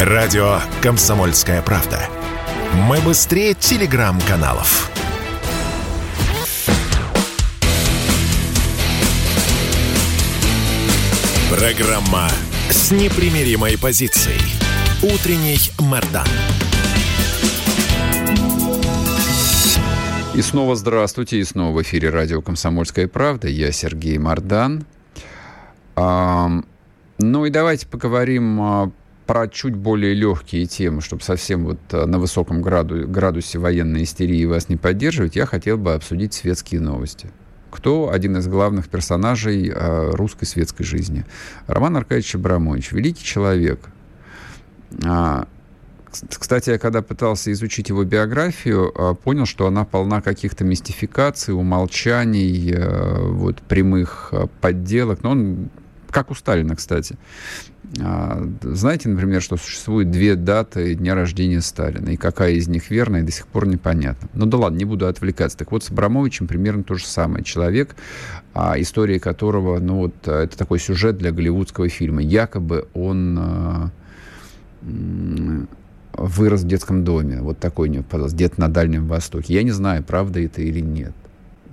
Радио «Комсомольская правда». Мы быстрее телеграм-каналов. Программа с непримиримой позицией. Утренний Мордан. И снова здравствуйте, и снова в эфире радио «Комсомольская правда». Я Сергей Мордан. Ну и давайте поговорим про чуть более легкие темы, чтобы совсем вот а, на высоком граду, градусе военной истерии вас не поддерживать, я хотел бы обсудить светские новости. Кто один из главных персонажей э, русской светской жизни? Роман Аркадьевич Абрамович, великий человек. А, кстати, я когда пытался изучить его биографию, понял, что она полна каких-то мистификаций, умолчаний, вот, прямых подделок. Но он как у Сталина, кстати. А, знаете, например, что существует две даты дня рождения Сталина, и какая из них верная, до сих пор непонятно. Ну да ладно, не буду отвлекаться. Так вот, с Абрамовичем примерно то же самое. Человек, а, история которого, ну вот, это такой сюжет для голливудского фильма. Якобы он а, вырос в детском доме. Вот такой у него, где-то на Дальнем Востоке. Я не знаю, правда это или нет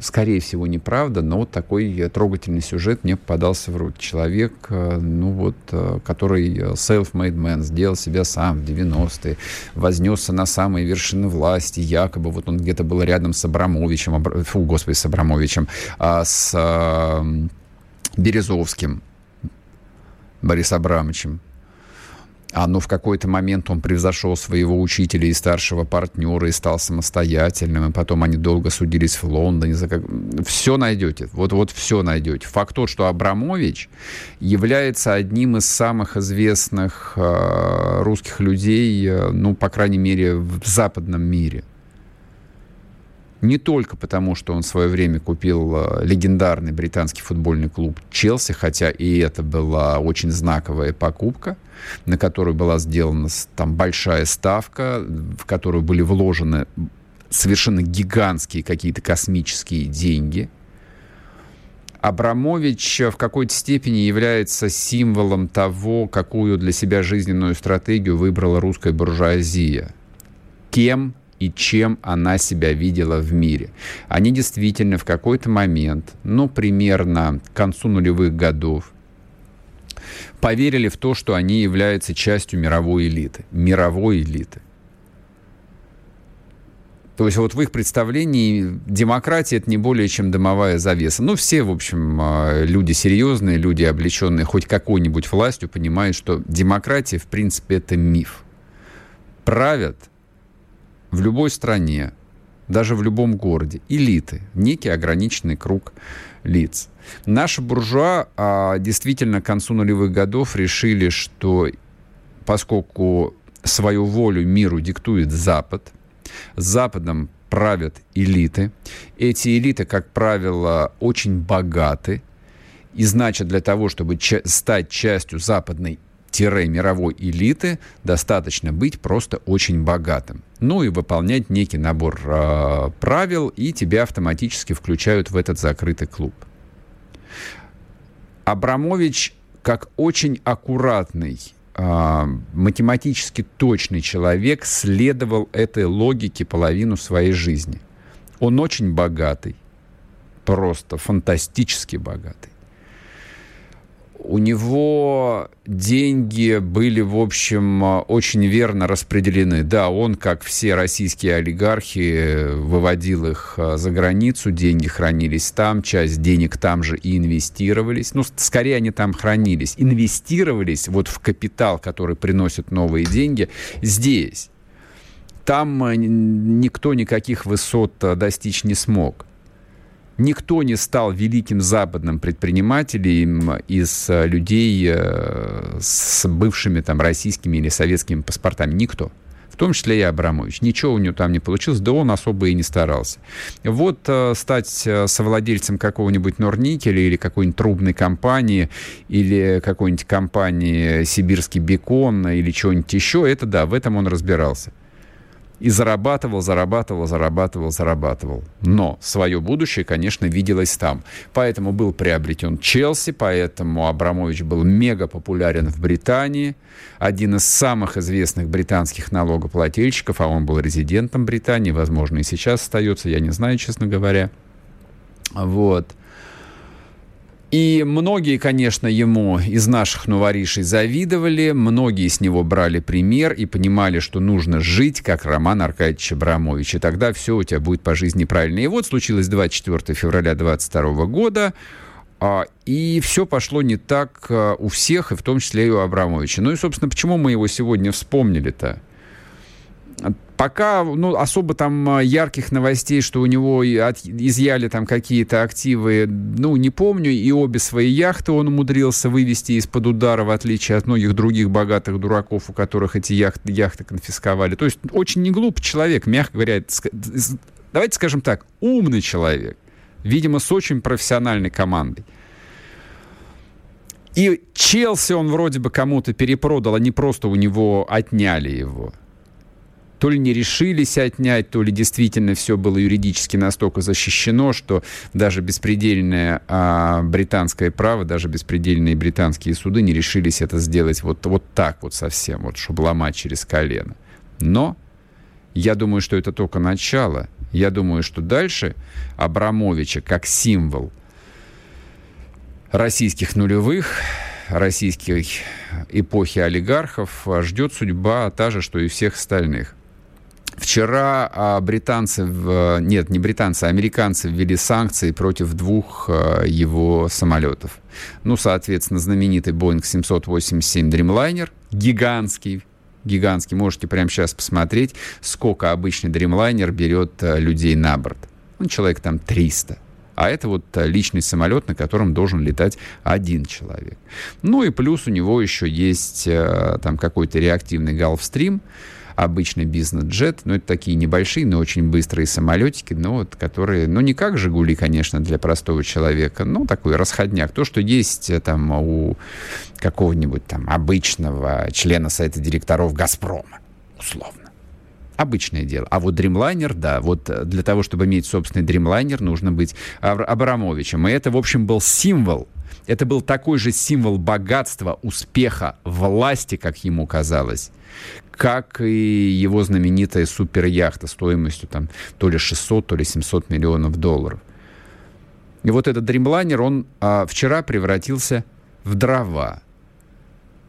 скорее всего, неправда, но вот такой трогательный сюжет мне попадался в руки. Человек, э, ну вот, э, который self-made man, сделал себя сам в 90-е, вознесся на самые вершины власти, якобы вот он где-то был рядом с Абрамовичем, Абра... фу, господи, с Абрамовичем, а с а, Березовским, Борисом Абрамовичем, а ну в какой-то момент он превзошел своего учителя и старшего партнера и стал самостоятельным, и потом они долго судились в Лондоне. За как... Все найдете, вот, вот все найдете. Факт тот, что Абрамович является одним из самых известных э, русских людей, э, ну, по крайней мере, в западном мире не только потому, что он в свое время купил э, легендарный британский футбольный клуб Челси, хотя и это была очень знаковая покупка, на которую была сделана там большая ставка, в которую были вложены совершенно гигантские какие-то космические деньги. Абрамович в какой-то степени является символом того, какую для себя жизненную стратегию выбрала русская буржуазия. Кем и чем она себя видела в мире. Они действительно в какой-то момент, ну, примерно к концу нулевых годов, поверили в то, что они являются частью мировой элиты. Мировой элиты. То есть вот в их представлении демократия это не более чем дымовая завеса. Ну, все, в общем, а, люди серьезные, люди, облеченные хоть какой-нибудь властью, понимают, что демократия, в принципе, это миф. Правят – в любой стране, даже в любом городе, элиты, некий ограниченный круг лиц. Наши буржуа а, действительно к концу нулевых годов решили, что поскольку свою волю миру диктует Запад, Западом правят элиты. Эти элиты, как правило, очень богаты. И значит, для того, чтобы стать частью западной мировой элиты достаточно быть просто очень богатым. Ну и выполнять некий набор э, правил, и тебя автоматически включают в этот закрытый клуб. Абрамович, как очень аккуратный, э, математически точный человек, следовал этой логике половину своей жизни. Он очень богатый, просто фантастически богатый у него деньги были, в общем, очень верно распределены. Да, он, как все российские олигархи, выводил их а, за границу, деньги хранились там, часть денег там же и инвестировались. Ну, скорее они там хранились. Инвестировались вот в капитал, который приносит новые деньги, здесь. Там а, никто никаких высот достичь не смог. Никто не стал великим западным предпринимателем из э, людей э, с бывшими там российскими или советскими паспортами. Никто. В том числе и Абрамович. Ничего у него там не получилось, да он особо и не старался. Вот э, стать совладельцем какого-нибудь Норникеля или какой-нибудь трубной компании, или какой-нибудь компании Сибирский бекон или чего-нибудь еще, это да, в этом он разбирался. И зарабатывал, зарабатывал, зарабатывал, зарабатывал. Но свое будущее, конечно, виделось там. Поэтому был приобретен Челси, поэтому Абрамович был мега популярен в Британии. Один из самых известных британских налогоплательщиков, а он был резидентом Британии, возможно, и сейчас остается, я не знаю, честно говоря. Вот. И многие, конечно, ему из наших новоришей завидовали, многие с него брали пример и понимали, что нужно жить, как Роман Аркадьевич Абрамович, и тогда все у тебя будет по жизни правильно. И вот случилось 24 февраля 22 года, а, и все пошло не так а, у всех, и в том числе и у Абрамовича. Ну и, собственно, почему мы его сегодня вспомнили-то? Пока, ну, особо там а, ярких новостей, что у него от, изъяли там какие-то активы, ну, не помню. И обе свои яхты он умудрился вывести из-под удара, в отличие от многих других богатых дураков, у которых эти яхты, яхты конфисковали. То есть очень не глупый человек, мягко говоря. Давайте скажем так, умный человек. Видимо, с очень профессиональной командой. И Челси он вроде бы кому-то перепродал, а не просто у него отняли его то ли не решились отнять, то ли действительно все было юридически настолько защищено, что даже беспредельное а, британское право, даже беспредельные британские суды не решились это сделать вот, вот так вот совсем, вот, чтобы ломать через колено. Но я думаю, что это только начало. Я думаю, что дальше Абрамовича как символ российских нулевых, российской эпохи олигархов ждет судьба та же, что и всех остальных. Вчера а, британцы, нет, не британцы, а американцы ввели санкции против двух а, его самолетов. Ну, соответственно, знаменитый Boeing 787 Dreamliner, гигантский, гигантский, можете прямо сейчас посмотреть, сколько обычный Dreamliner берет а, людей на борт. Ну, человек там 300. А это вот личный самолет, на котором должен летать один человек. Ну и плюс у него еще есть там какой-то реактивный Gulfstream, обычный бизнес-джет, ну, это такие небольшие, но очень быстрые самолетики, ну, вот, которые, ну, не как «Жигули», конечно, для простого человека, но такой расходняк. То, что есть э, там у какого-нибудь там обычного члена совета директоров «Газпрома», условно. Обычное дело. А вот Dreamliner, да, вот э, для того, чтобы иметь собственный Dreamliner, нужно быть Абрамовичем. И это, в общем, был символ это был такой же символ богатства, успеха, власти, как ему казалось, как и его знаменитая суперяхта стоимостью там то ли 600, то ли 700 миллионов долларов. И вот этот Dreamliner, он а, вчера превратился в дрова.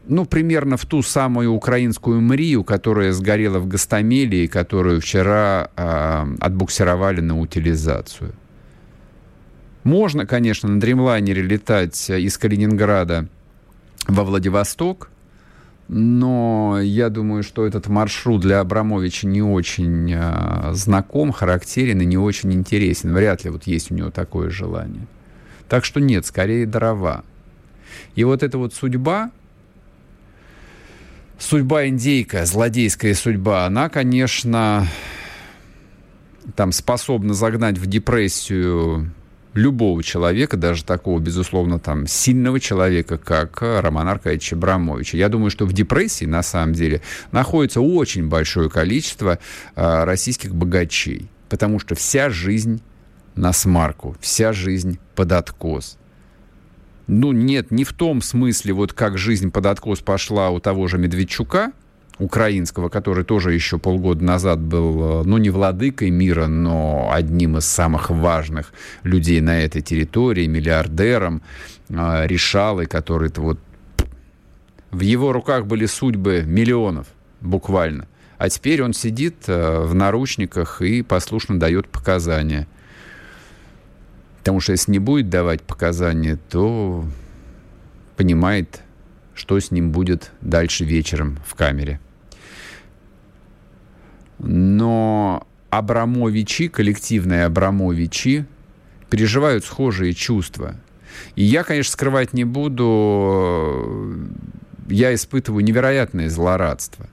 Ну, примерно в ту самую украинскую Мрию, которая сгорела в Гастамеле и которую вчера а, отбуксировали на утилизацию. Можно, конечно, на Дримлайнере летать из Калининграда во Владивосток, но я думаю, что этот маршрут для Абрамовича не очень э, знаком, характерен и не очень интересен. Вряд ли вот есть у него такое желание. Так что нет, скорее дрова. И вот эта вот судьба, судьба индейка, злодейская судьба, она, конечно, там способна загнать в депрессию любого человека, даже такого, безусловно, там, сильного человека, как Роман Аркадьевич Абрамович. Я думаю, что в депрессии, на самом деле, находится очень большое количество э, российских богачей, потому что вся жизнь на смарку, вся жизнь под откос. Ну, нет, не в том смысле, вот как жизнь под откос пошла у того же Медведчука – украинского, который тоже еще полгода назад был, э, ну, не владыкой мира, но одним из самых важных людей на этой территории, миллиардером, э, решал, и который-то вот в его руках были судьбы миллионов, буквально. А теперь он сидит э, в наручниках и послушно дает показания. Потому что если не будет давать показания, то понимает, что с ним будет дальше вечером в камере. Но Абрамовичи, коллективные Абрамовичи, переживают схожие чувства. И я, конечно, скрывать не буду, я испытываю невероятное злорадство.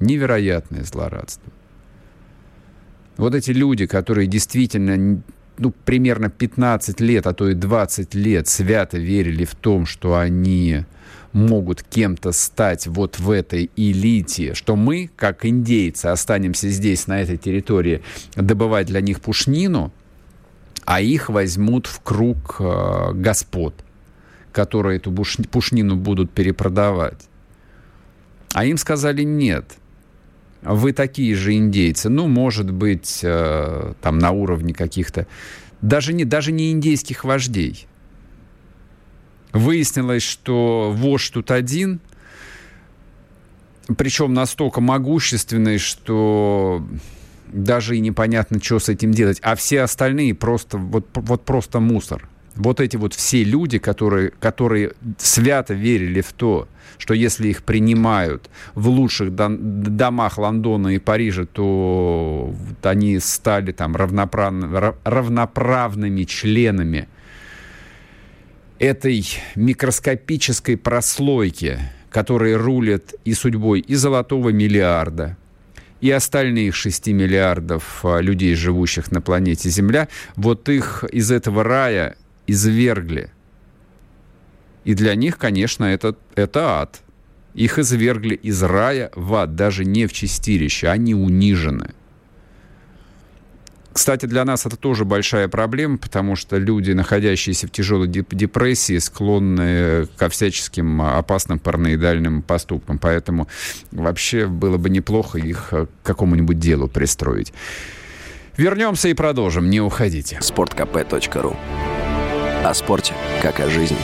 Невероятное злорадство. Вот эти люди, которые действительно ну, примерно 15 лет, а то и 20 лет свято верили в том, что они могут кем-то стать вот в этой элите, что мы, как индейцы, останемся здесь, на этой территории, добывать для них пушнину, а их возьмут в круг э, господ, которые эту пушнину будут перепродавать. А им сказали нет. Вы такие же индейцы. Ну, может быть, э, там на уровне каких-то... Даже не, даже не индейских вождей. Выяснилось, что вождь тут один, причем настолько могущественный, что даже и непонятно, что с этим делать. А все остальные просто, вот, вот просто мусор. Вот эти вот все люди, которые, которые свято верили в то, что если их принимают в лучших домах Лондона и Парижа, то они стали там равноправ... равноправными членами этой микроскопической прослойки, которые рулят и судьбой и золотого миллиарда, и остальных 6 миллиардов а, людей, живущих на планете Земля, вот их из этого рая извергли. И для них, конечно, это, это ад. Их извергли из рая в ад, даже не в чистилище, они унижены. Кстати, для нас это тоже большая проблема, потому что люди, находящиеся в тяжелой депрессии, склонны ко всяческим опасным параноидальным поступкам. Поэтому вообще было бы неплохо их к какому-нибудь делу пристроить. Вернемся и продолжим. Не уходите. Спорткп.ру О спорте, как о жизни.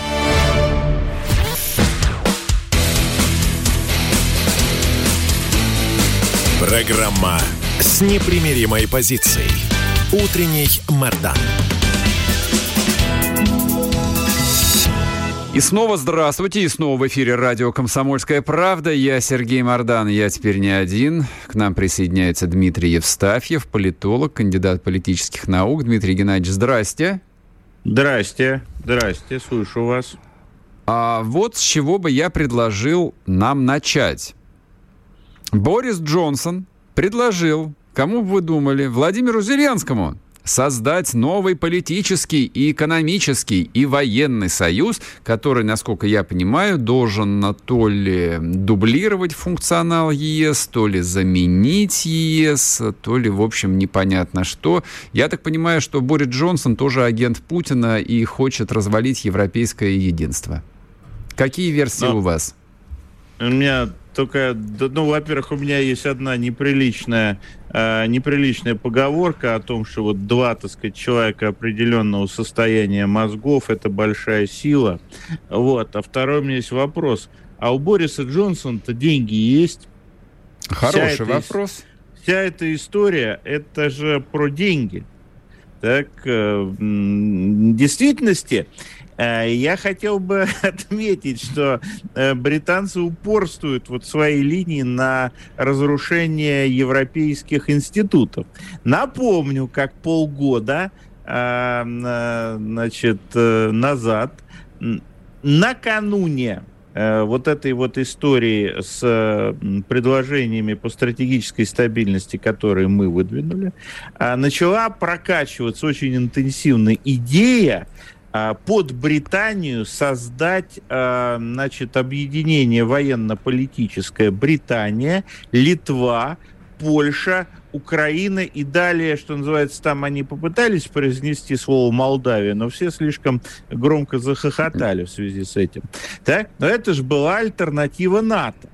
Программа с непримиримой позицией. Утренний Мордан. И снова здравствуйте, и снова в эфире радио «Комсомольская правда». Я Сергей Мордан, я теперь не один. К нам присоединяется Дмитрий Евстафьев, политолог, кандидат политических наук. Дмитрий Геннадьевич, здрасте. Здрасте, здрасте, слышу вас. А вот с чего бы я предложил нам начать. Борис Джонсон предложил Кому бы вы думали? Владимиру Зеленскому создать новый политический и экономический и военный союз, который, насколько я понимаю, должен то ли дублировать функционал ЕС, то ли заменить ЕС, то ли, в общем, непонятно что. Я так понимаю, что Борис Джонсон тоже агент Путина и хочет развалить европейское единство. Какие версии Но у вас? У меня только, ну, во-первых, у меня есть одна неприличная, э, неприличная поговорка о том, что вот два, так сказать, человека определенного состояния мозгов – это большая сила. Вот. А второй у меня есть вопрос. А у Бориса Джонсона-то деньги есть? Хороший вся вопрос. Эта, вся эта история – это же про деньги. Так, э, в действительности я хотел бы отметить, что э, британцы упорствуют вот своей линии на разрушение европейских институтов. Напомню, как полгода э, значит, назад, накануне вот этой вот истории с предложениями по стратегической стабильности, которые мы выдвинули, начала прокачиваться очень интенсивно идея под Британию создать, а, значит, объединение военно-политическое Британия, Литва, Польша, Украина и далее, что называется, там они попытались произнести слово Молдавия, но все слишком громко захохотали в связи с этим. Так? Но это же была альтернатива НАТО.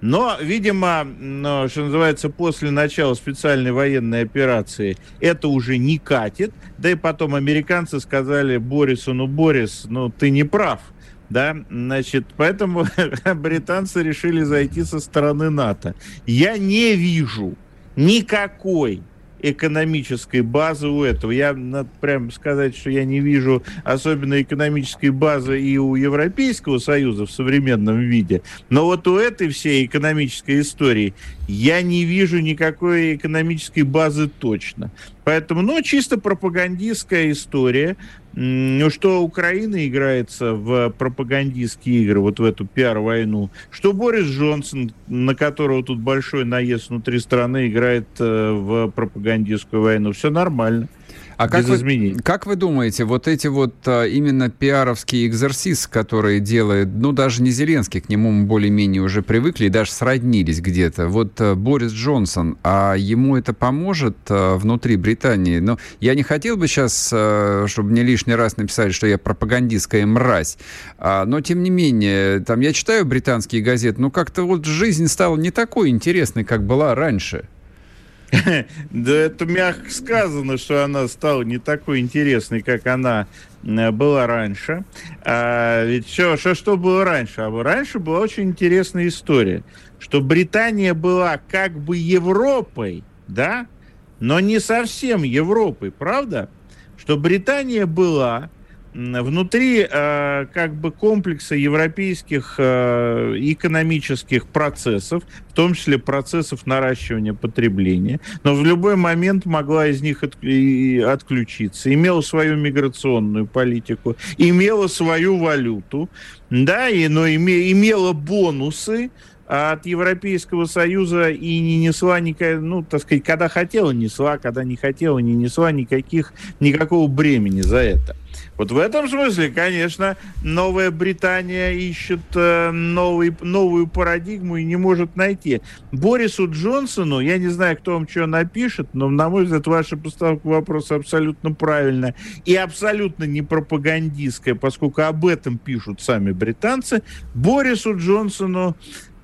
Но, видимо, ну, что называется, после начала специальной военной операции это уже не катит. Да и потом американцы сказали Борису, ну, Борис, ну, ты не прав. Да, значит, поэтому британцы решили зайти со стороны НАТО. Я не вижу никакой экономической базы у этого. Я, надо прямо сказать, что я не вижу особенно экономической базы и у Европейского Союза в современном виде. Но вот у этой всей экономической истории я не вижу никакой экономической базы точно. Поэтому, ну, чисто пропагандистская история. Ну, что Украина играется в пропагандистские игры, вот в эту пиар-войну, что Борис Джонсон, на которого тут большой наезд внутри страны, играет э, в пропагандистскую войну. Все нормально. А как вы, как вы думаете, вот эти вот а, именно пиаровские экзерсисы, которые делает, ну, даже не Зеленский, к нему мы более-менее уже привыкли и даже сроднились где-то. Вот а, Борис Джонсон, а ему это поможет а, внутри Британии? Но я не хотел бы сейчас, а, чтобы мне лишний раз написали, что я пропагандистская мразь, а, но тем не менее, там я читаю британские газеты, ну, как-то вот жизнь стала не такой интересной, как была раньше. Да это мягко сказано, что она стала не такой интересной, как она э, была раньше. А, ведь все, что, что было раньше? А раньше была очень интересная история, что Британия была как бы Европой, да, но не совсем Европой, правда? Что Британия была внутри э, как бы комплекса европейских э, экономических процессов, в том числе процессов наращивания потребления, но в любой момент могла из них от, и, отключиться, имела свою миграционную политику, имела свою валюту, да, и, но име, имела бонусы, от Европейского Союза и не несла никаких, ну, так сказать, когда хотела, несла, когда не хотела, не несла никаких, никакого бремени за это. Вот в этом смысле, конечно, Новая Британия ищет э, новый, новую парадигму и не может найти. Борису Джонсону, я не знаю, кто вам что напишет, но, на мой взгляд, ваша постановка вопроса абсолютно правильная и абсолютно не пропагандистская, поскольку об этом пишут сами британцы. Борису Джонсону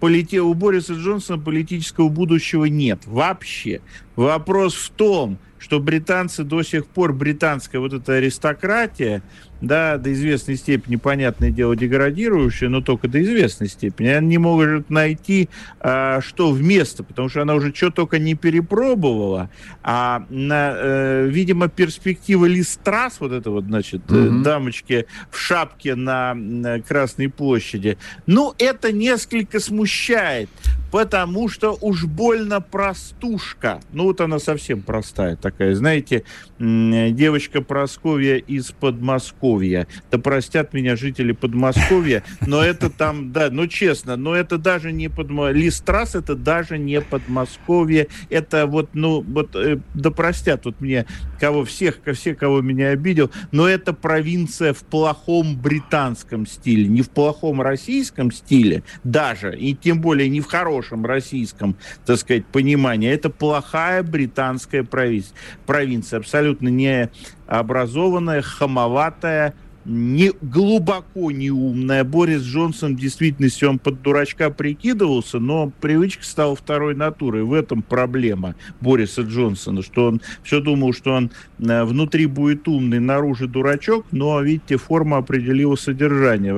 полите... у Бориса Джонсона политического будущего нет вообще. Вопрос в том, что британцы до сих пор, британская вот эта аристократия, да, до известной степени, понятное дело, деградирующая, но только до известной степени, она не может найти, а, что вместо, потому что она уже что только не перепробовала, а, на, э, видимо, перспектива Листрас, вот это вот, значит, mm-hmm. дамочки в шапке на, на Красной площади, ну, это несколько смущает, потому что уж больно простушка, ну, вот она совсем простая такая, знаете, девочка Просковья из Подмосковья. Да простят меня жители Подмосковья, но это там, да, ну честно, но это даже не Подмосковье. Листрас это даже не Подмосковье. Это вот, ну, вот, э, да простят вот мне, кого всех, все, кого меня обидел, но это провинция в плохом британском стиле, не в плохом российском стиле даже, и тем более не в хорошем российском, так сказать, понимании. Это плохая британская провинция, провинция абсолютно не образованная, хамоватая, не, глубоко не умная. Борис Джонсон в действительности он под дурачка прикидывался, но привычка стала второй натурой. В этом проблема Бориса Джонсона, что он все думал, что он э, внутри будет умный, наружу дурачок, но, видите, форма определила содержание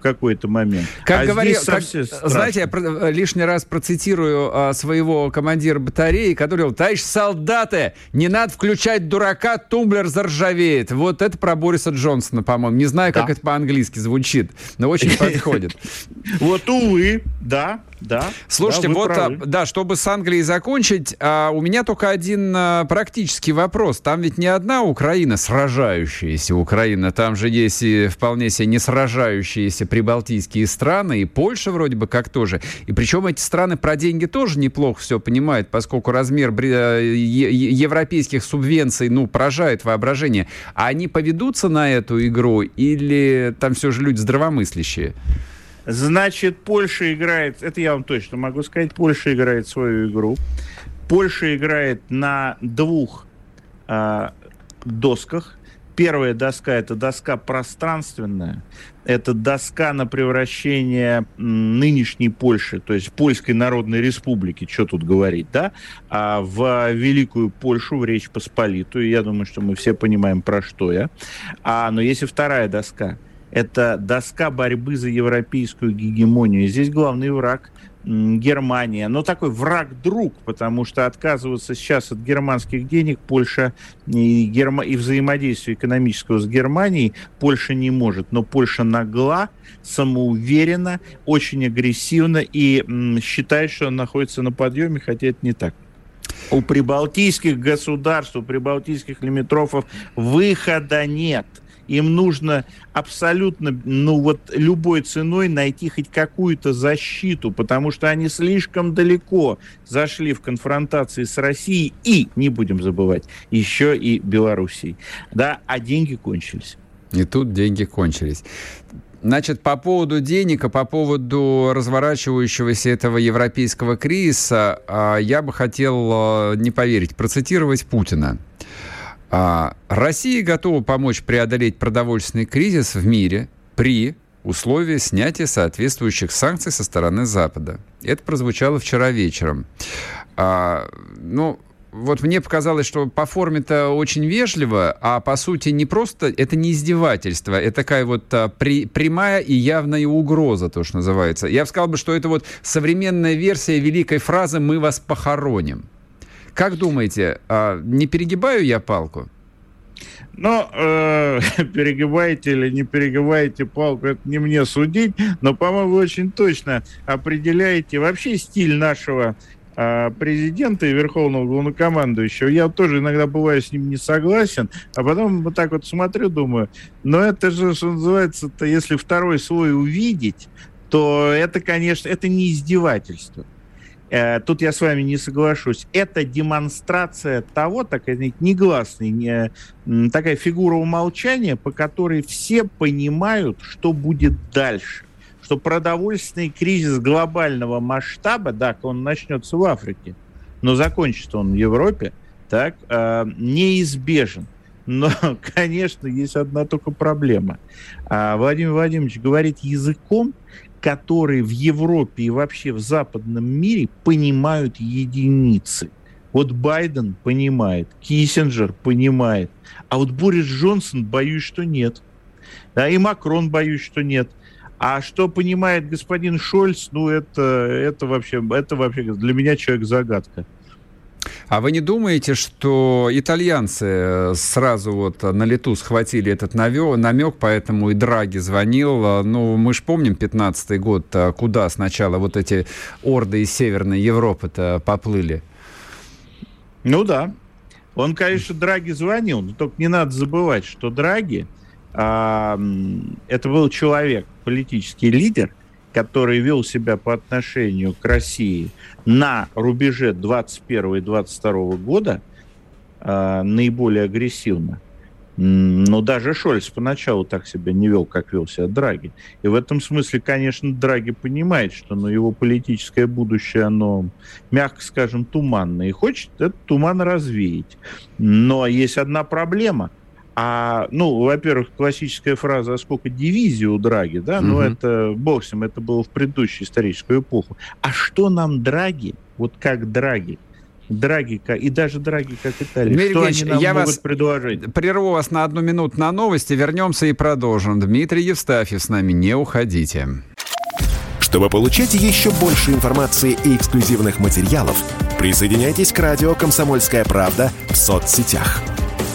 в какой-то момент. Как а говорил, как, знаете, я про, лишний раз процитирую а, своего командира батареи, который говорил, товарищ солдаты, не надо включать дурака, тумблер заржавеет. Вот это про Бориса Джонсона, по-моему. Не знаю, как да. это по-английски звучит, но очень подходит. Вот, увы, да, да. Слушайте, да, вот, правы. да, чтобы с Англией закончить, а, у меня только один а, практический вопрос. Там ведь не одна Украина сражающаяся Украина, там же есть и вполне себе не сражающиеся прибалтийские страны, и Польша вроде бы как тоже. И причем эти страны про деньги тоже неплохо все понимают, поскольку размер э, европейских субвенций, ну, поражает воображение. А они поведутся на эту игру или там все же люди здравомыслящие? Значит, Польша играет, это я вам точно могу сказать, Польша играет свою игру. Польша играет на двух э, досках. Первая доска это доска пространственная, это доска на превращение нынешней Польши, то есть Польской Народной Республики, что тут говорить, да, а в Великую Польшу, в Речь Посполитую. Я думаю, что мы все понимаем, про что я. А, но есть и вторая доска – это доска борьбы за европейскую гегемонию. Здесь главный враг Германия, но такой враг-друг, потому что отказываться сейчас от германских денег Польша и, герма... и взаимодействия экономического с Германией Польша не может. Но Польша нагла, самоуверена, очень агрессивна и м, считает, что она находится на подъеме, хотя это не так. У прибалтийских государств, у прибалтийских лимитрофов выхода нет – Им нужно абсолютно, ну вот любой ценой найти хоть какую-то защиту, потому что они слишком далеко зашли в конфронтации с Россией и, не будем забывать, еще и Белоруссией. Да, а деньги кончились. И тут деньги кончились. Значит, по поводу денег, а по поводу разворачивающегося этого европейского кризиса, а, я бы хотел, а, не поверить, процитировать Путина. Россия готова помочь преодолеть продовольственный кризис в мире при условии снятия соответствующих санкций со стороны Запада. Это прозвучало вчера вечером. Ну, вот мне показалось, что по форме-то очень вежливо, а по сути не просто, это не издевательство, это такая вот а, при, прямая и явная угроза, то, что называется. Я бы сказал, что это вот современная версия великой фразы «мы вас похороним». Как думаете, а, не перегибаю я палку? Но э, перегибаете или не перегибаете палку, это не мне судить, но, по-моему, вы очень точно определяете вообще стиль нашего а, президента и верховного главнокомандующего. Я тоже иногда бываю с ним не согласен, а потом вот так вот смотрю, думаю, но это же, что называется-то, если второй слой увидеть, то это, конечно, это не издевательство. Э, тут я с вами не соглашусь. Это демонстрация того, такая негласная, не, такая фигура умолчания, по которой все понимают, что будет дальше что продовольственный кризис глобального масштаба, да, он начнется в Африке, но закончится он в Европе, так, э, неизбежен. Но, конечно, есть одна только проблема. А Владимир Владимирович говорит языком, который в Европе и вообще в западном мире понимают единицы. Вот Байден понимает, Киссинджер понимает, а вот Борис Джонсон, боюсь, что нет. Да, и Макрон, боюсь, что нет. А что понимает господин Шольц, ну, это, это, вообще, это вообще для меня человек-загадка. А вы не думаете, что итальянцы э, сразу вот на лету схватили этот намек, поэтому и Драги звонил? Ну, мы же помним 15-й год, а куда сначала вот эти орды из Северной Европы-то поплыли? Ну да. Он, конечно, Драги звонил, но только не надо забывать, что Драги а, это был человек, политический лидер, который вел себя по отношению к России на рубеже 21 и 22 года э, наиболее агрессивно. Но даже Шольц поначалу так себя не вел, как вел себя Драги. И в этом смысле, конечно, Драги понимает, что ну, его политическое будущее, оно, мягко скажем, туманное. И хочет этот туман развеять. Но есть одна проблема – а, ну, во-первых, классическая фраза, а сколько дивизий у Драги, да, ну, это, бог с ним, это было в предыдущую историческую эпоху. А что нам Драги, вот как Драги, Драги, и даже Драги, как Италия. Дмитрий что они нам я могут вас предложить? Прерву вас на одну минуту на новости, вернемся и продолжим. Дмитрий Евстафьев с нами, не уходите. Чтобы получать еще больше информации и эксклюзивных материалов, присоединяйтесь к радио «Комсомольская правда» в соцсетях –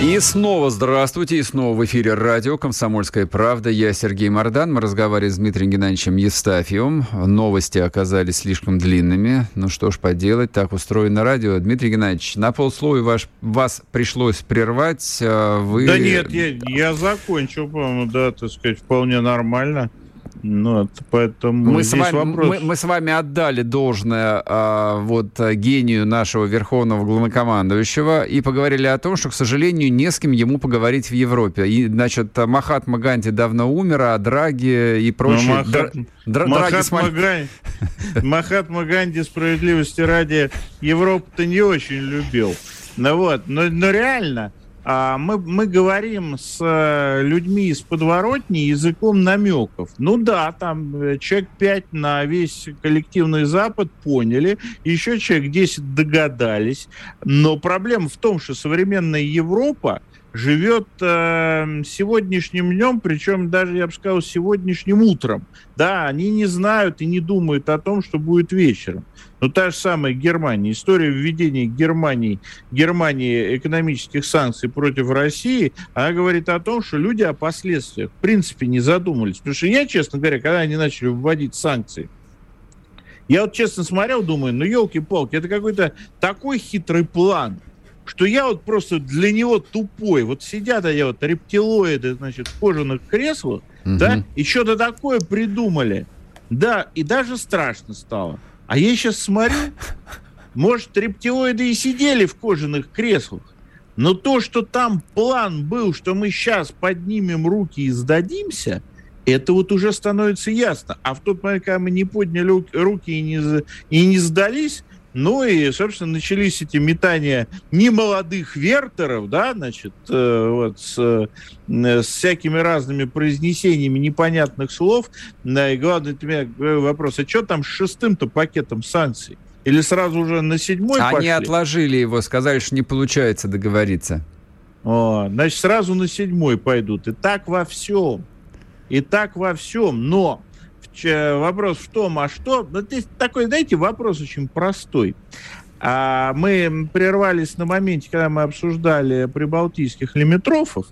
И снова здравствуйте, и снова в эфире радио «Комсомольская правда». Я Сергей Мордан. Мы разговариваем с Дмитрием Геннадьевичем Евстафьевым. Новости оказались слишком длинными. Ну что ж поделать, так устроено радио. Дмитрий Геннадьевич, на полслоя ваш, вас пришлось прервать. А вы... Да нет, я, я закончил, по-моему, да, так сказать, вполне нормально. Ну, поэтому мы с, вами, вопрос. Мы, мы с вами отдали должное а, вот гению нашего верховного главнокомандующего и поговорили о том, что, к сожалению, не с кем ему поговорить в Европе. И, значит, Махатма Ганди давно умер, а Драги и прочие... Махат... Дра... Дра... Махатма, Драги... Ганди... Махатма Ганди, справедливости ради, Европу-то не очень любил. Ну вот, но, но реально, мы, мы говорим с э, людьми из подворотни языком намеков. Ну да, там э, человек 5 на весь коллективный Запад поняли, еще человек 10 догадались. Но проблема в том, что современная Европа живет э, сегодняшним днем, причем даже, я бы сказал, сегодняшним утром. Да, они не знают и не думают о том, что будет вечером. Но та же самая Германия. История введения Германии, Германии экономических санкций против России, она говорит о том, что люди о последствиях в принципе не задумывались. Потому что я, честно говоря, когда они начали вводить санкции, я вот честно смотрел, думаю, ну елки-палки, это какой-то такой хитрый план, что я вот просто для него тупой. Вот сидят они вот рептилоиды, значит, в кожаных креслах, угу. да, и что-то такое придумали. Да, и даже страшно стало. А я сейчас смотрю, может, рептилоиды и сидели в кожаных креслах, но то, что там план был, что мы сейчас поднимем руки и сдадимся – это вот уже становится ясно. А в тот момент, когда мы не подняли руки и не, и не сдались, ну и, собственно, начались эти метания немолодых вертеров, да, значит, э, вот с, э, с всякими разными произнесениями непонятных слов. Да, и главный для меня вопрос, а что там с шестым-то пакетом санкций? Или сразу уже на седьмой Они пошли? отложили его, сказали, что не получается договориться. О, значит, сразу на седьмой пойдут. И так во всем. И так во всем. Но вопрос в том, а что... Ну, здесь такой, знаете, вопрос очень простой. А мы прервались на моменте, когда мы обсуждали прибалтийских лимитрофов,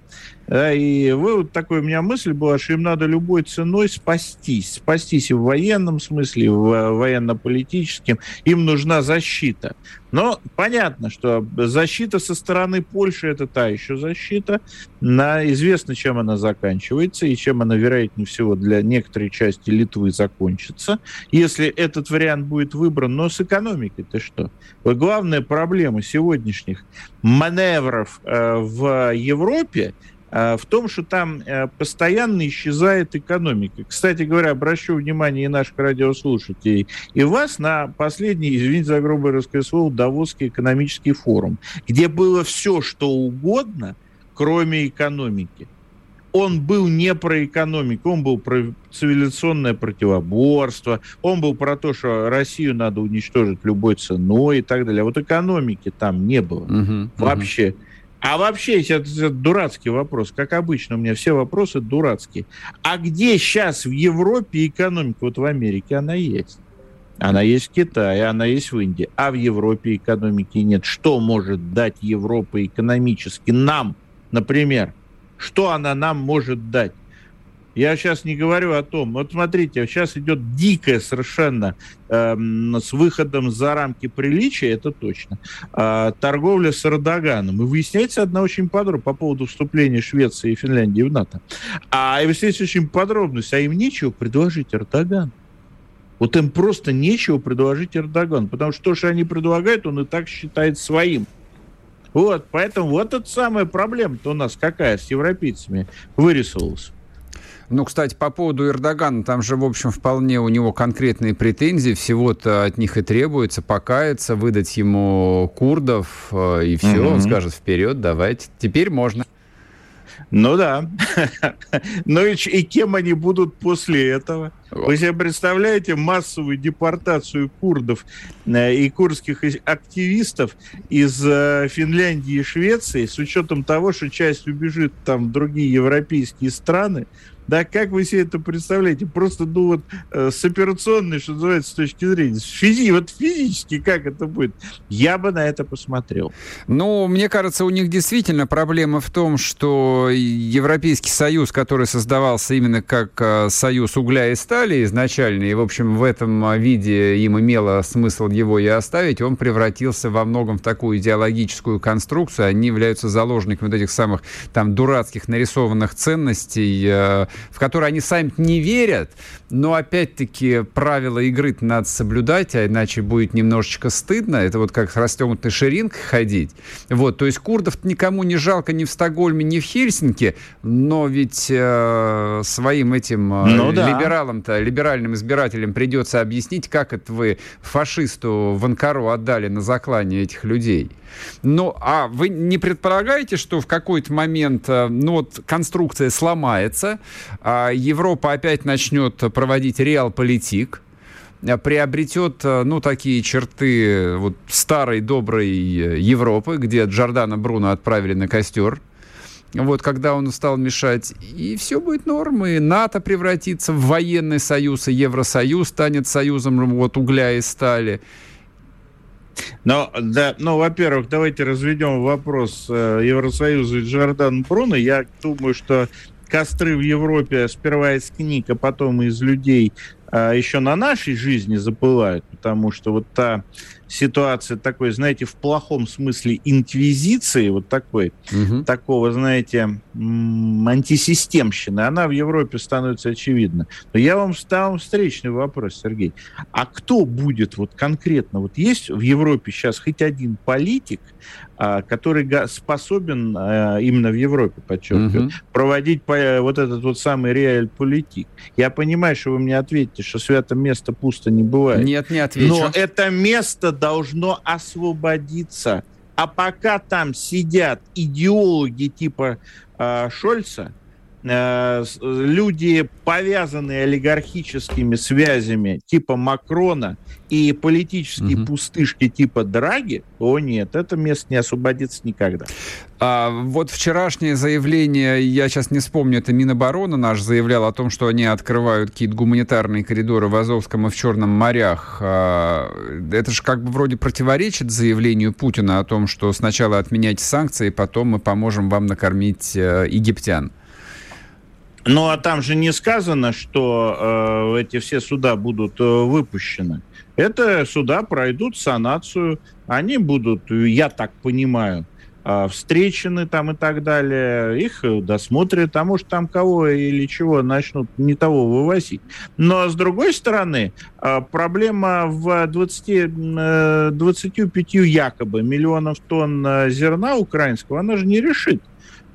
и вывод такой у меня мысль была, что им надо любой ценой спастись. Спастись и в военном смысле, и в военно-политическом. Им нужна защита. Но понятно, что защита со стороны Польши это та еще защита. На, известно, чем она заканчивается и чем она, вероятнее всего, для некоторой части Литвы закончится. Если этот вариант будет выбран, но с экономикой-то что? Главная проблема сегодняшних маневров э, в Европе Э, в том, что там э, постоянно исчезает экономика. Кстати говоря, обращу внимание и наших радиослушателей, и вас на последний, извините за грубое русское слово, Давосский экономический форум, где было все, что угодно, кроме экономики. Он был не про экономику, он был про цивилизационное противоборство, он был про то, что Россию надо уничтожить любой ценой и так далее. А вот экономики там не было uh-huh, вообще. Uh-huh. А вообще, это, это дурацкий вопрос. Как обычно, у меня все вопросы дурацкие. А где сейчас в Европе экономика? Вот в Америке она есть. Она есть в Китае, она есть в Индии. А в Европе экономики нет. Что может дать Европа экономически нам, например? Что она нам может дать? Я сейчас не говорю о том, вот смотрите, сейчас идет дикая совершенно э, с выходом за рамки приличия, это точно, э, торговля с Эрдоганом. И выясняется одна очень подробно по поводу вступления Швеции и Финляндии в НАТО. А и выясняется очень подробность, а им нечего предложить Эрдогану. Вот им просто нечего предложить Эрдоган, потому что то, что они предлагают, он и так считает своим. Вот, поэтому вот эта самая проблема-то у нас какая с европейцами вырисовалась. Ну, кстати, по поводу Эрдогана, там же, в общем, вполне у него конкретные претензии, всего-то от них и требуется покаяться, выдать ему курдов, э, и все, mm-hmm. он скажет, вперед, давайте, теперь можно. Ну да. ну и, и кем они будут после этого? Вы себе представляете массовую депортацию курдов э, и курдских активистов из э, Финляндии и Швеции с учетом того, что часть убежит там в другие европейские страны? Да, как вы себе это представляете? Просто, ну вот, э, с операционной, что называется, с точки зрения, физи, вот физически как это будет? Я бы на это посмотрел. Ну, мне кажется, у них действительно проблема в том, что Европейский Союз, который создавался именно как э, союз угля и стали изначально, и, в общем, в этом виде им имело смысл его и оставить, он превратился во многом в такую идеологическую конструкцию. Они являются заложниками вот этих самых там дурацких нарисованных ценностей, э, в которые они сами не верят, но опять-таки правила игры надо соблюдать, а иначе будет немножечко стыдно. Это вот как с расстегнутой ширинкой ходить. Вот, то есть курдов никому не жалко ни в Стокгольме, ни в Хельсинки, но ведь э, своим этим э, ну, либералам-то, либеральным избирателям придется объяснить, как это вы фашисту в Анкару отдали на заклание этих людей. Ну, а вы не предполагаете, что в какой-то момент, э, ну вот, конструкция сломается, Европа опять начнет проводить реал-политик, э, приобретет, э, ну, такие черты вот старой доброй Европы, где Джордана Бруно отправили на костер, вот когда он стал мешать, и все будет норм, и НАТО превратится в военный союз, и Евросоюз станет союзом вот угля и стали. Но, да, ну, во-первых, давайте разведем вопрос э, Евросоюза и Джордан Бруно. Я думаю, что костры в Европе сперва из книг, а потом из людей а, еще на нашей жизни запылают, потому что вот та ситуация такой, знаете, в плохом смысле инквизиции, вот такой, угу. такого, знаете, антисистемщины, она в Европе становится очевидна. Но я вам ставил встречный вопрос, Сергей. А кто будет вот конкретно, вот есть в Европе сейчас хоть один политик, а, который способен а, именно в Европе, подчеркиваю, угу. проводить вот этот вот самый реаль политик. Я понимаю, что вы мне ответите, что свято место пусто не бывает. Нет, не отвечу. Но это место должно освободиться. А пока там сидят идеологи типа э, Шольца, люди, повязанные олигархическими связями типа Макрона и политические угу. пустышки типа Драги, о нет, это место не освободится никогда. А, вот вчерашнее заявление, я сейчас не вспомню, это Минобороны наш заявлял о том, что они открывают какие-то гуманитарные коридоры в Азовском и в Черном морях. А, это же как бы вроде противоречит заявлению Путина о том, что сначала отменять санкции, потом мы поможем вам накормить э, египтян. Ну, а там же не сказано, что э, эти все суда будут э, выпущены. Это суда пройдут санацию, они будут, я так понимаю, э, встречены там и так далее, их досмотрят, а может там кого или чего начнут не того вывозить. Но с другой стороны, э, проблема в 20, 25 э, якобы миллионов тонн зерна украинского, она же не решит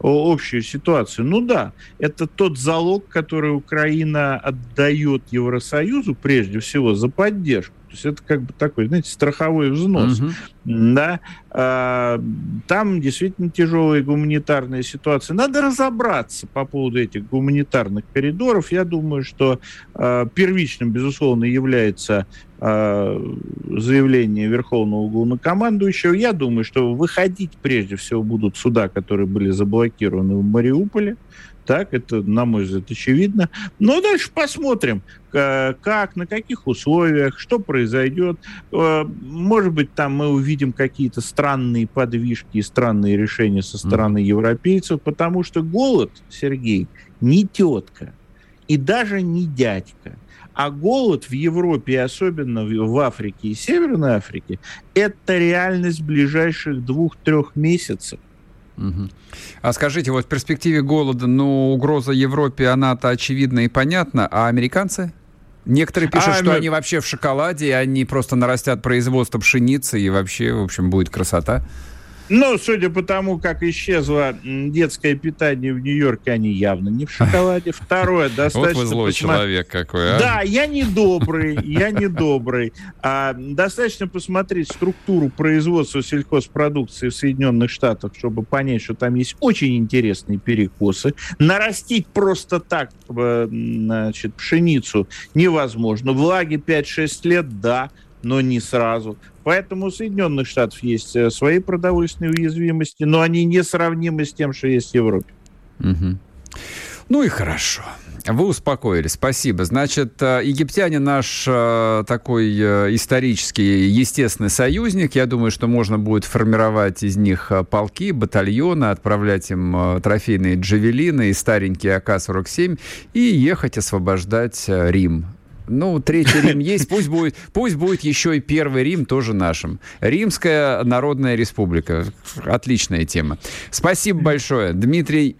общую ситуацию. Ну да, это тот залог, который Украина отдает Евросоюзу прежде всего за поддержку. То есть это как бы такой, знаете, страховой взнос. Угу. Да? А, там действительно тяжелая гуманитарная ситуация. Надо разобраться по поводу этих гуманитарных коридоров. Я думаю, что а, первичным, безусловно, является а, заявление Верховного главнокомандующего. Я думаю, что выходить прежде всего будут суда, которые были заблокированы в Мариуполе. Так, это, на мой взгляд, очевидно. Но дальше посмотрим, как, на каких условиях, что произойдет. Э, может быть, там мы увидим какие-то странные подвижки и странные решения со стороны европейцев, потому что голод, Сергей, не тетка и даже не дядька. А голод в Европе, особенно в Африке и Северной Африке, это реальность ближайших двух-трех месяцев. Угу. А скажите, вот в перспективе голода, ну, угроза Европе, она-то очевидна и понятна, а американцы? Некоторые пишут, а, что мы... они вообще в шоколаде, и они просто нарастят производство пшеницы, и вообще, в общем, будет красота. Но, судя по тому, как исчезло детское питание в Нью-Йорке, они явно не в шоколаде. Второе, достаточно... Вот вы злой посмотри... человек какой, а? Да, я не добрый, я не добрый. А, достаточно посмотреть структуру производства сельхозпродукции в Соединенных Штатах, чтобы понять, что там есть очень интересные перекосы. Нарастить просто так э, значит, пшеницу невозможно. Влаги 5-6 лет, да, но не сразу. Поэтому у Соединенных Штатов есть э, свои продовольственные уязвимости, но они несравнимы с тем, что есть в Европе. Угу. Ну и хорошо. Вы успокоили, спасибо. Значит, э, египтяне наш э, такой исторический, естественный союзник. Я думаю, что можно будет формировать из них полки, батальоны, отправлять им трофейные джавелины и старенькие АК-47 и ехать освобождать Рим. Ну, Третий Рим есть, пусть будет, пусть будет еще и Первый Рим тоже нашим. Римская Народная Республика. Отличная тема. Спасибо большое. Дмитрий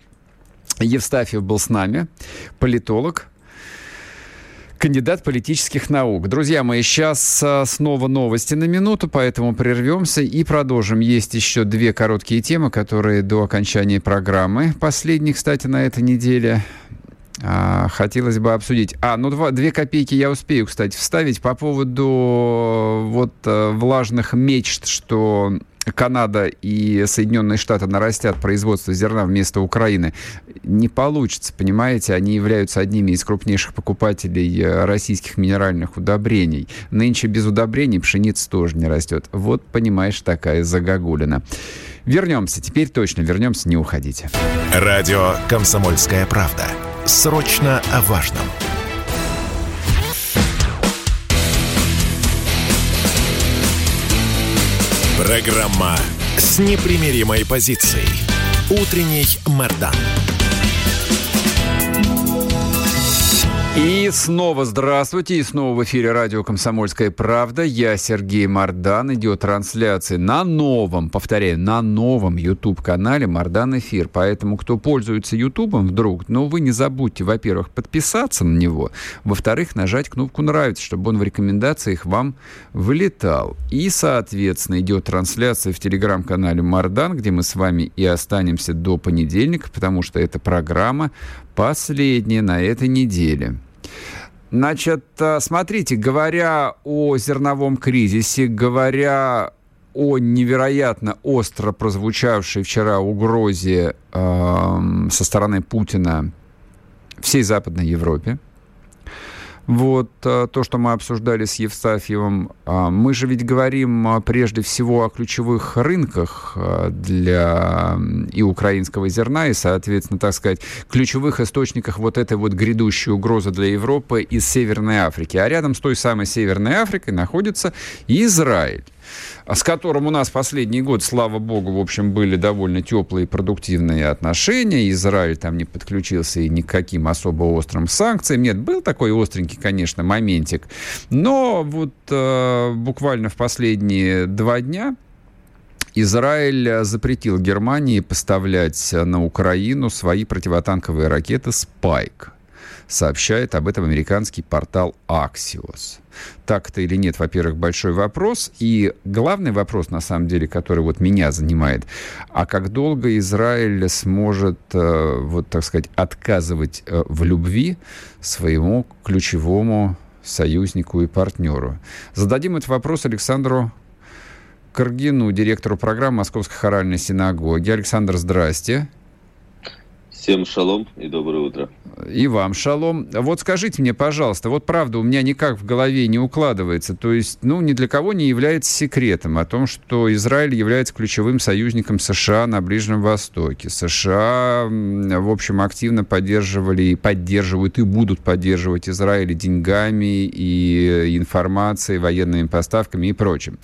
Евстафьев был с нами, политолог, кандидат политических наук. Друзья мои, сейчас а, снова новости на минуту, поэтому прервемся и продолжим. Есть еще две короткие темы, которые до окончания программы, последней, кстати, на этой неделе, а, хотелось бы обсудить. А, ну, два, две копейки я успею, кстати, вставить по поводу вот э, влажных мечт, что Канада и Соединенные Штаты нарастят производство зерна вместо Украины, не получится, понимаете? Они являются одними из крупнейших покупателей э, российских минеральных удобрений. Нынче без удобрений пшеница тоже не растет. Вот, понимаешь, такая загогулина. Вернемся, теперь точно вернемся, не уходите. Радио «Комсомольская правда». Срочно о важном. Программа с непримиримой позицией. Утренний Мордан. И снова здравствуйте, и снова в эфире радио «Комсомольская правда». Я Сергей Мордан. Идет трансляция на новом, повторяю, на новом YouTube-канале «Мордан Эфир». Поэтому, кто пользуется YouTube вдруг, ну, вы не забудьте, во-первых, подписаться на него, во-вторых, нажать кнопку «Нравится», чтобы он в рекомендациях вам вылетал. И, соответственно, идет трансляция в телеграм-канале «Мордан», где мы с вами и останемся до понедельника, потому что эта программа последняя на этой неделе. Значит, э, смотрите, говоря о зерновом кризисе, говоря о невероятно остро прозвучавшей вчера угрозе э, со стороны Путина всей Западной Европе, вот э, то, что мы обсуждали с Евстафьевым, а, мы же ведь говорим а, прежде всего о ключевых рынках а, для и украинского зерна, и, соответственно, так сказать, ключевых источниках вот этой вот грядущей угрозы для Европы из Северной Африки. А рядом с той самой Северной Африкой находится Израиль с которым у нас последний год, слава богу, в общем, были довольно теплые и продуктивные отношения. Израиль там не подключился и никаким особо острым санкциям. Нет, был такой остренький, конечно, моментик. Но вот э, буквально в последние два дня Израиль запретил Германии поставлять на Украину свои противотанковые ракеты «Спайк» сообщает об этом американский портал Axios. Так это или нет, во-первых, большой вопрос. И главный вопрос, на самом деле, который вот меня занимает, а как долго Израиль сможет, э, вот так сказать, отказывать э, в любви своему ключевому союзнику и партнеру? Зададим этот вопрос Александру Каргину, директору программы Московской хоральной синагоги. Александр, здрасте. Всем шалом и доброе утро. И вам шалом. Вот скажите мне, пожалуйста, вот правда у меня никак в голове не укладывается, то есть, ну, ни для кого не является секретом о том, что Израиль является ключевым союзником США на Ближнем Востоке. США, в общем, активно поддерживали и поддерживают и будут поддерживать Израиль деньгами и информацией, военными поставками и прочим.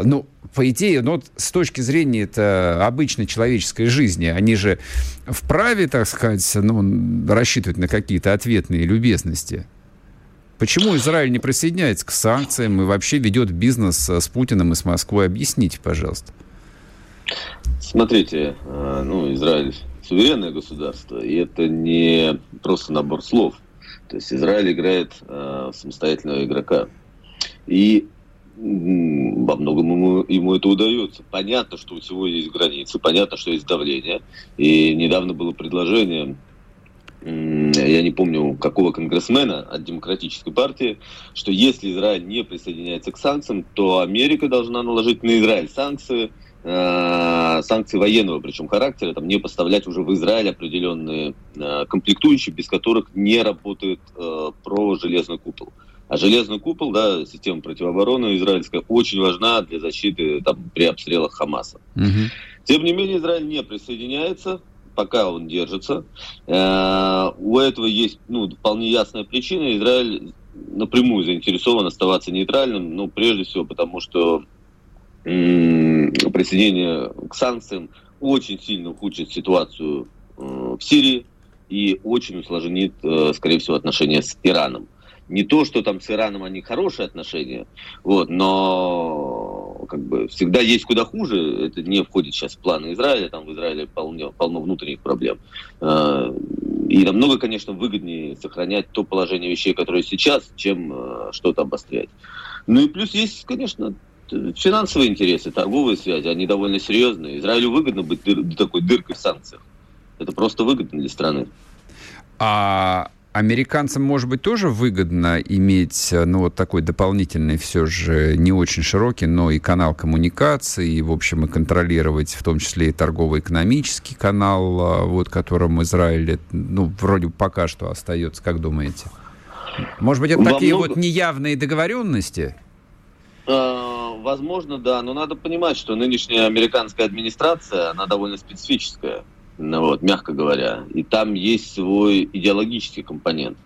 Ну, по идее, ну, с точки зрения это обычной человеческой жизни, они же вправе, так сказать, ну, рассчитывать на какие-то ответные любезности. Почему Израиль не присоединяется к санкциям и вообще ведет бизнес с Путиным и с Москвой? Объясните, пожалуйста. Смотрите, э, ну, Израиль суверенное государство, и это не просто набор слов. То есть Израиль играет э, самостоятельного игрока. И во многом ему, ему это удается. Понятно, что у всего есть границы, понятно, что есть давление. И недавно было предложение, я не помню, какого конгрессмена от демократической партии, что если Израиль не присоединяется к санкциям, то Америка должна наложить на Израиль санкции, э, санкции военного, причем характера, там, не поставлять уже в Израиль определенные э, комплектующие, без которых не работает э, про железный купол. А железный купол, да, система противообороны израильская, очень важна для защиты там, при обстрелах Хамаса. Угу. Тем не менее, Израиль не присоединяется, пока он держится. Э, у этого есть ну, вполне ясная причина. Израиль напрямую заинтересован оставаться нейтральным, ну, прежде всего, потому что м- присоединение к санкциям очень сильно ухудшит ситуацию э, в Сирии и очень усложнит, э, скорее всего, отношения с Ираном не то, что там с Ираном они хорошие отношения, вот, но как бы всегда есть куда хуже. Это не входит сейчас в планы Израиля, там в Израиле полно, полно внутренних проблем. А, и намного, конечно, выгоднее сохранять то положение вещей, которое сейчас, чем а, что-то обострять. Ну и плюс есть, конечно, финансовые интересы, торговые связи, они довольно серьезные. Израилю выгодно быть дыр, такой дыркой в санкциях. Это просто выгодно для страны. А американцам, может быть, тоже выгодно иметь, э, ну, вот такой дополнительный, все же не очень широкий, но и канал коммуникации, и, в общем, и контролировать в том числе и торгово-экономический канал, э, вот, которым Израиль, ну, вроде пока что остается, как думаете? Может быть, это Во такие много... вот неявные договоренности? Возможно, да, но надо понимать, что нынешняя американская администрация, она довольно специфическая вот, мягко говоря. И там есть свой идеологический компонент,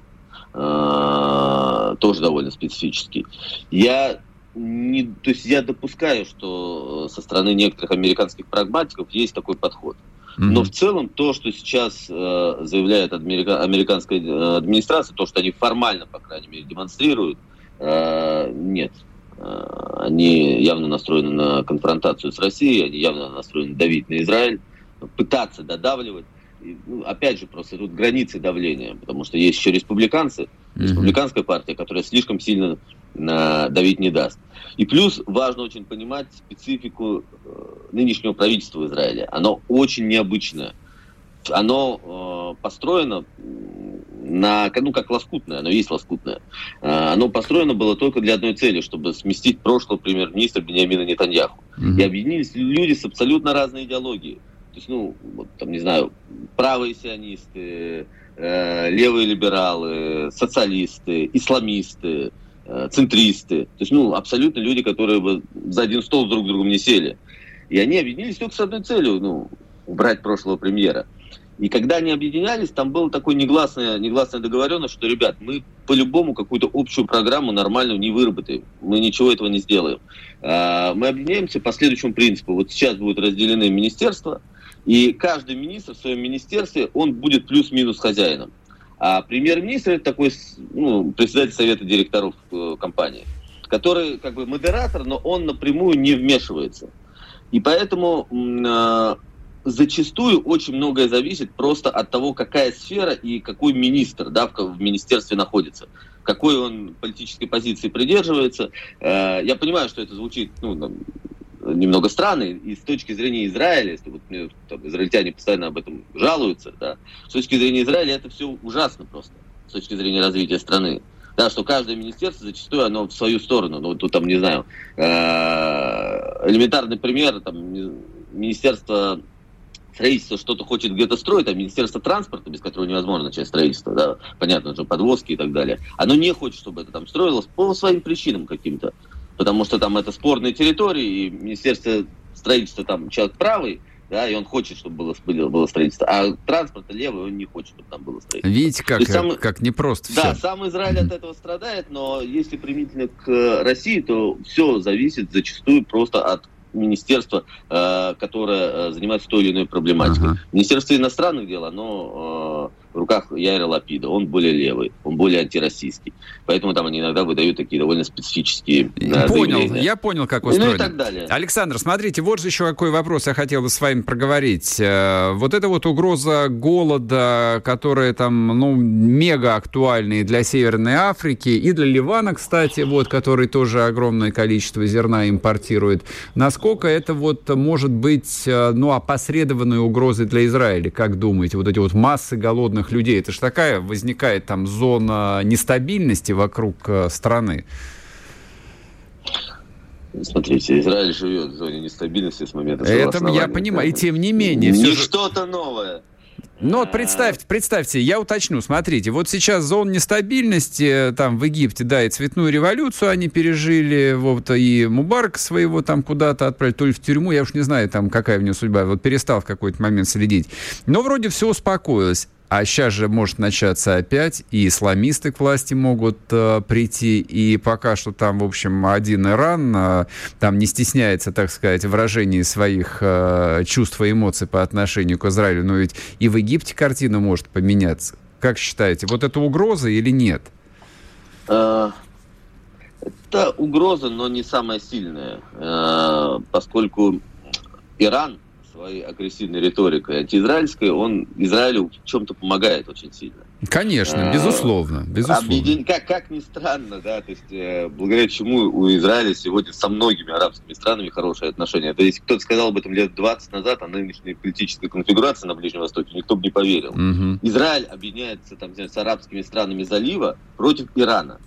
э, тоже довольно специфический. Я не, то есть я допускаю, что со стороны некоторых американских прагматиков есть такой подход. Mm-hmm. Но в целом то, что сейчас э, заявляет америка, американская э, администрация, то, что они формально, по крайней мере, демонстрируют, э, нет. Э, они явно настроены на конфронтацию с Россией, они явно настроены давить на Израиль пытаться додавливать. И, ну, опять же, просто тут границы давления, потому что есть еще республиканцы, mm-hmm. республиканская партия, которая слишком сильно на, давить не даст. И плюс важно очень понимать специфику э, нынешнего правительства Израиля. Оно очень необычное. Оно э, построено на, ну, как лоскутное, оно есть лоскутное. Э, оно построено было только для одной цели, чтобы сместить прошлого премьер-министра Бениамина Нетаньяху. Mm-hmm. И объединились люди с абсолютно разной идеологией. То есть, ну, вот, там, не знаю, правые сионисты, э, левые либералы, социалисты, исламисты, э, центристы. То есть, ну, абсолютно люди, которые бы за один стол друг с другом не сели. И они объединились только с одной целью, ну, убрать прошлого премьера. И когда они объединялись, там была такой негласная, негласная договоренность, что, ребят, мы по-любому какую-то общую программу нормальную не выработаем. Мы ничего этого не сделаем. А, мы объединяемся по следующему принципу. Вот сейчас будут разделены министерства, и каждый министр в своем министерстве, он будет плюс-минус хозяином. А премьер-министр это такой ну, председатель совета директоров э, компании, который как бы модератор, но он напрямую не вмешивается. И поэтому э, зачастую очень многое зависит просто от того, какая сфера и какой министр да, в, в министерстве находится какой он политической позиции придерживается. Э, я понимаю, что это звучит ну, немного странно, и с точки зрения Израиля, если вот мне там, израильтяне постоянно об этом жалуются, да, с точки зрения Израиля это все ужасно просто, с точки зрения развития страны. Да, что каждое министерство зачастую оно в свою сторону. Ну, тут там, не знаю, э, элементарный пример, там, министерство строительства что-то хочет где-то строить, а Министерство транспорта, без которого невозможно начать строительство, да, понятно, что подвозки и так далее, оно не хочет, чтобы это там строилось по своим причинам каким-то потому что там это спорные территории, и Министерство строительства там человек правый, да, и он хочет, чтобы было, было, было строительство, а транспорт левый, он не хочет, чтобы там было строительство. Видите, как, сам, как непросто Да, все. сам Израиль от этого страдает, но если применительно к России, то все зависит зачастую просто от министерства, э, которое э, занимается той или иной проблематикой. Ага. Министерство иностранных дел, оно э, в руках Яйра Лапида. Он более левый, он более антироссийский. Поэтому там они иногда выдают такие довольно специфические да, Понял, заявления. я понял, как устроено. Ну и так далее. Александр, смотрите, вот же еще какой вопрос я хотел бы с вами проговорить. Э, вот эта вот угроза голода, которая там, ну, мега актуальна для Северной Африки, и для Ливана, кстати, вот, который тоже огромное количество зерна импортирует. Насколько это вот может быть, э, ну, опосредованной угрозой для Израиля, как думаете? Вот эти вот массы голодных умных людей. Это же такая возникает там зона нестабильности вокруг э, страны. Смотрите, Израиль живет в зоне нестабильности с момента Это я понимаю, и тем не менее. Не же... что-то новое. Ну вот представьте, представьте, я уточню, смотрите, вот сейчас зона нестабильности, э, там в Египте, да, и цветную революцию они пережили, вот, и Мубарк своего там куда-то отправили, то ли в тюрьму, я уж не знаю, там какая у него судьба, вот перестал в какой-то момент следить. Но вроде все успокоилось. А сейчас же может начаться опять, и исламисты к власти могут э, прийти, и пока что там, в общем, один Иран э, там не стесняется, так сказать, выражении своих э, чувств и эмоций по отношению к Израилю, но ведь и в Египте картина может поменяться. Как считаете, вот это угроза или нет? Это угроза, но не самая сильная, э, поскольку Иран своей агрессивной риторикой антиизраильской, он Израилю в чем-то помогает очень сильно. Конечно, а, безусловно, безусловно. Объедин... Как, как ни странно, да, то есть э, благодаря чему у Израиля сегодня со многими арабскими странами хорошие отношения. То есть кто-то сказал об этом лет 20 назад, о нынешней политической конфигурации на Ближнем Востоке, никто бы не поверил. Угу. Израиль объединяется там, с арабскими странами залива против Ирана.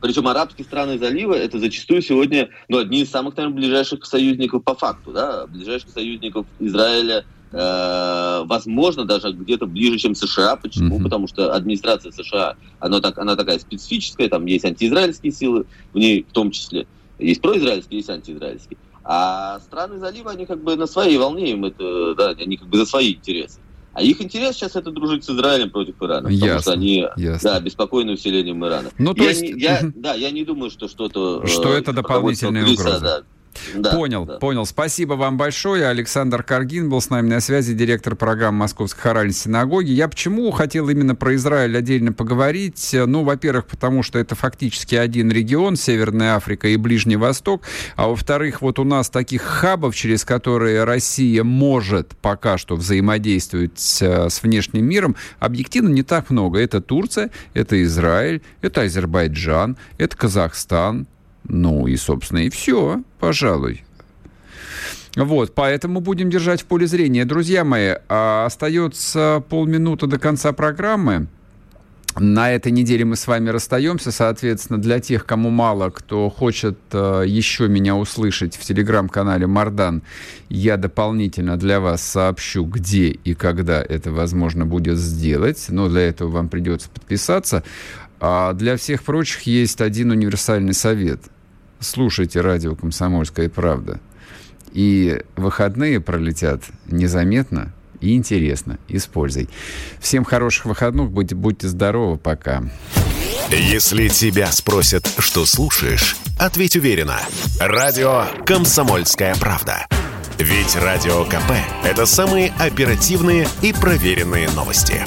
Причем арабские страны залива это зачастую сегодня ну, одни из самых, наверное, ближайших союзников по факту, да, ближайших союзников Израиля, э, возможно, даже где-то ближе, чем США. Почему? Mm-hmm. Потому что администрация США, она, так, она такая специфическая, там есть антиизраильские силы в ней в том числе. Есть произраильские, есть антиизраильские. А страны залива, они как бы на своей волне, им это, да, они как бы за свои интересы. А их интерес сейчас это дружить с Израилем против Ирана, потому ясно, что они ясно. да, обеспокоены усилением Ирана. Ну, то я есть... не, я, да, я не думаю, что что-то... Что э, это дополнительная угроза. Да, да, понял, да. понял. Спасибо вам большое. Александр Каргин был с нами на связи, директор программы Московской хоральной синагоги. Я почему хотел именно про Израиль отдельно поговорить? Ну, во-первых, потому что это фактически один регион, Северная Африка и Ближний Восток. А во-вторых, вот у нас таких хабов, через которые Россия может пока что взаимодействовать с внешним миром, объективно не так много. Это Турция, это Израиль, это Азербайджан, это Казахстан, ну и, собственно, и все, пожалуй. Вот, поэтому будем держать в поле зрения. Друзья мои, а остается полминуты до конца программы. На этой неделе мы с вами расстаемся. Соответственно, для тех, кому мало, кто хочет э, еще меня услышать в телеграм-канале Мардан, я дополнительно для вас сообщу, где и когда это возможно будет сделать. Но для этого вам придется подписаться. А для всех прочих есть один универсальный совет. Слушайте радио «Комсомольская правда». И выходные пролетят незаметно и интересно. Используй. Всем хороших выходных. Будьте, будьте здоровы. Пока. Если тебя спросят, что слушаешь, ответь уверенно. Радио «Комсомольская правда». Ведь Радио КП – это самые оперативные и проверенные новости.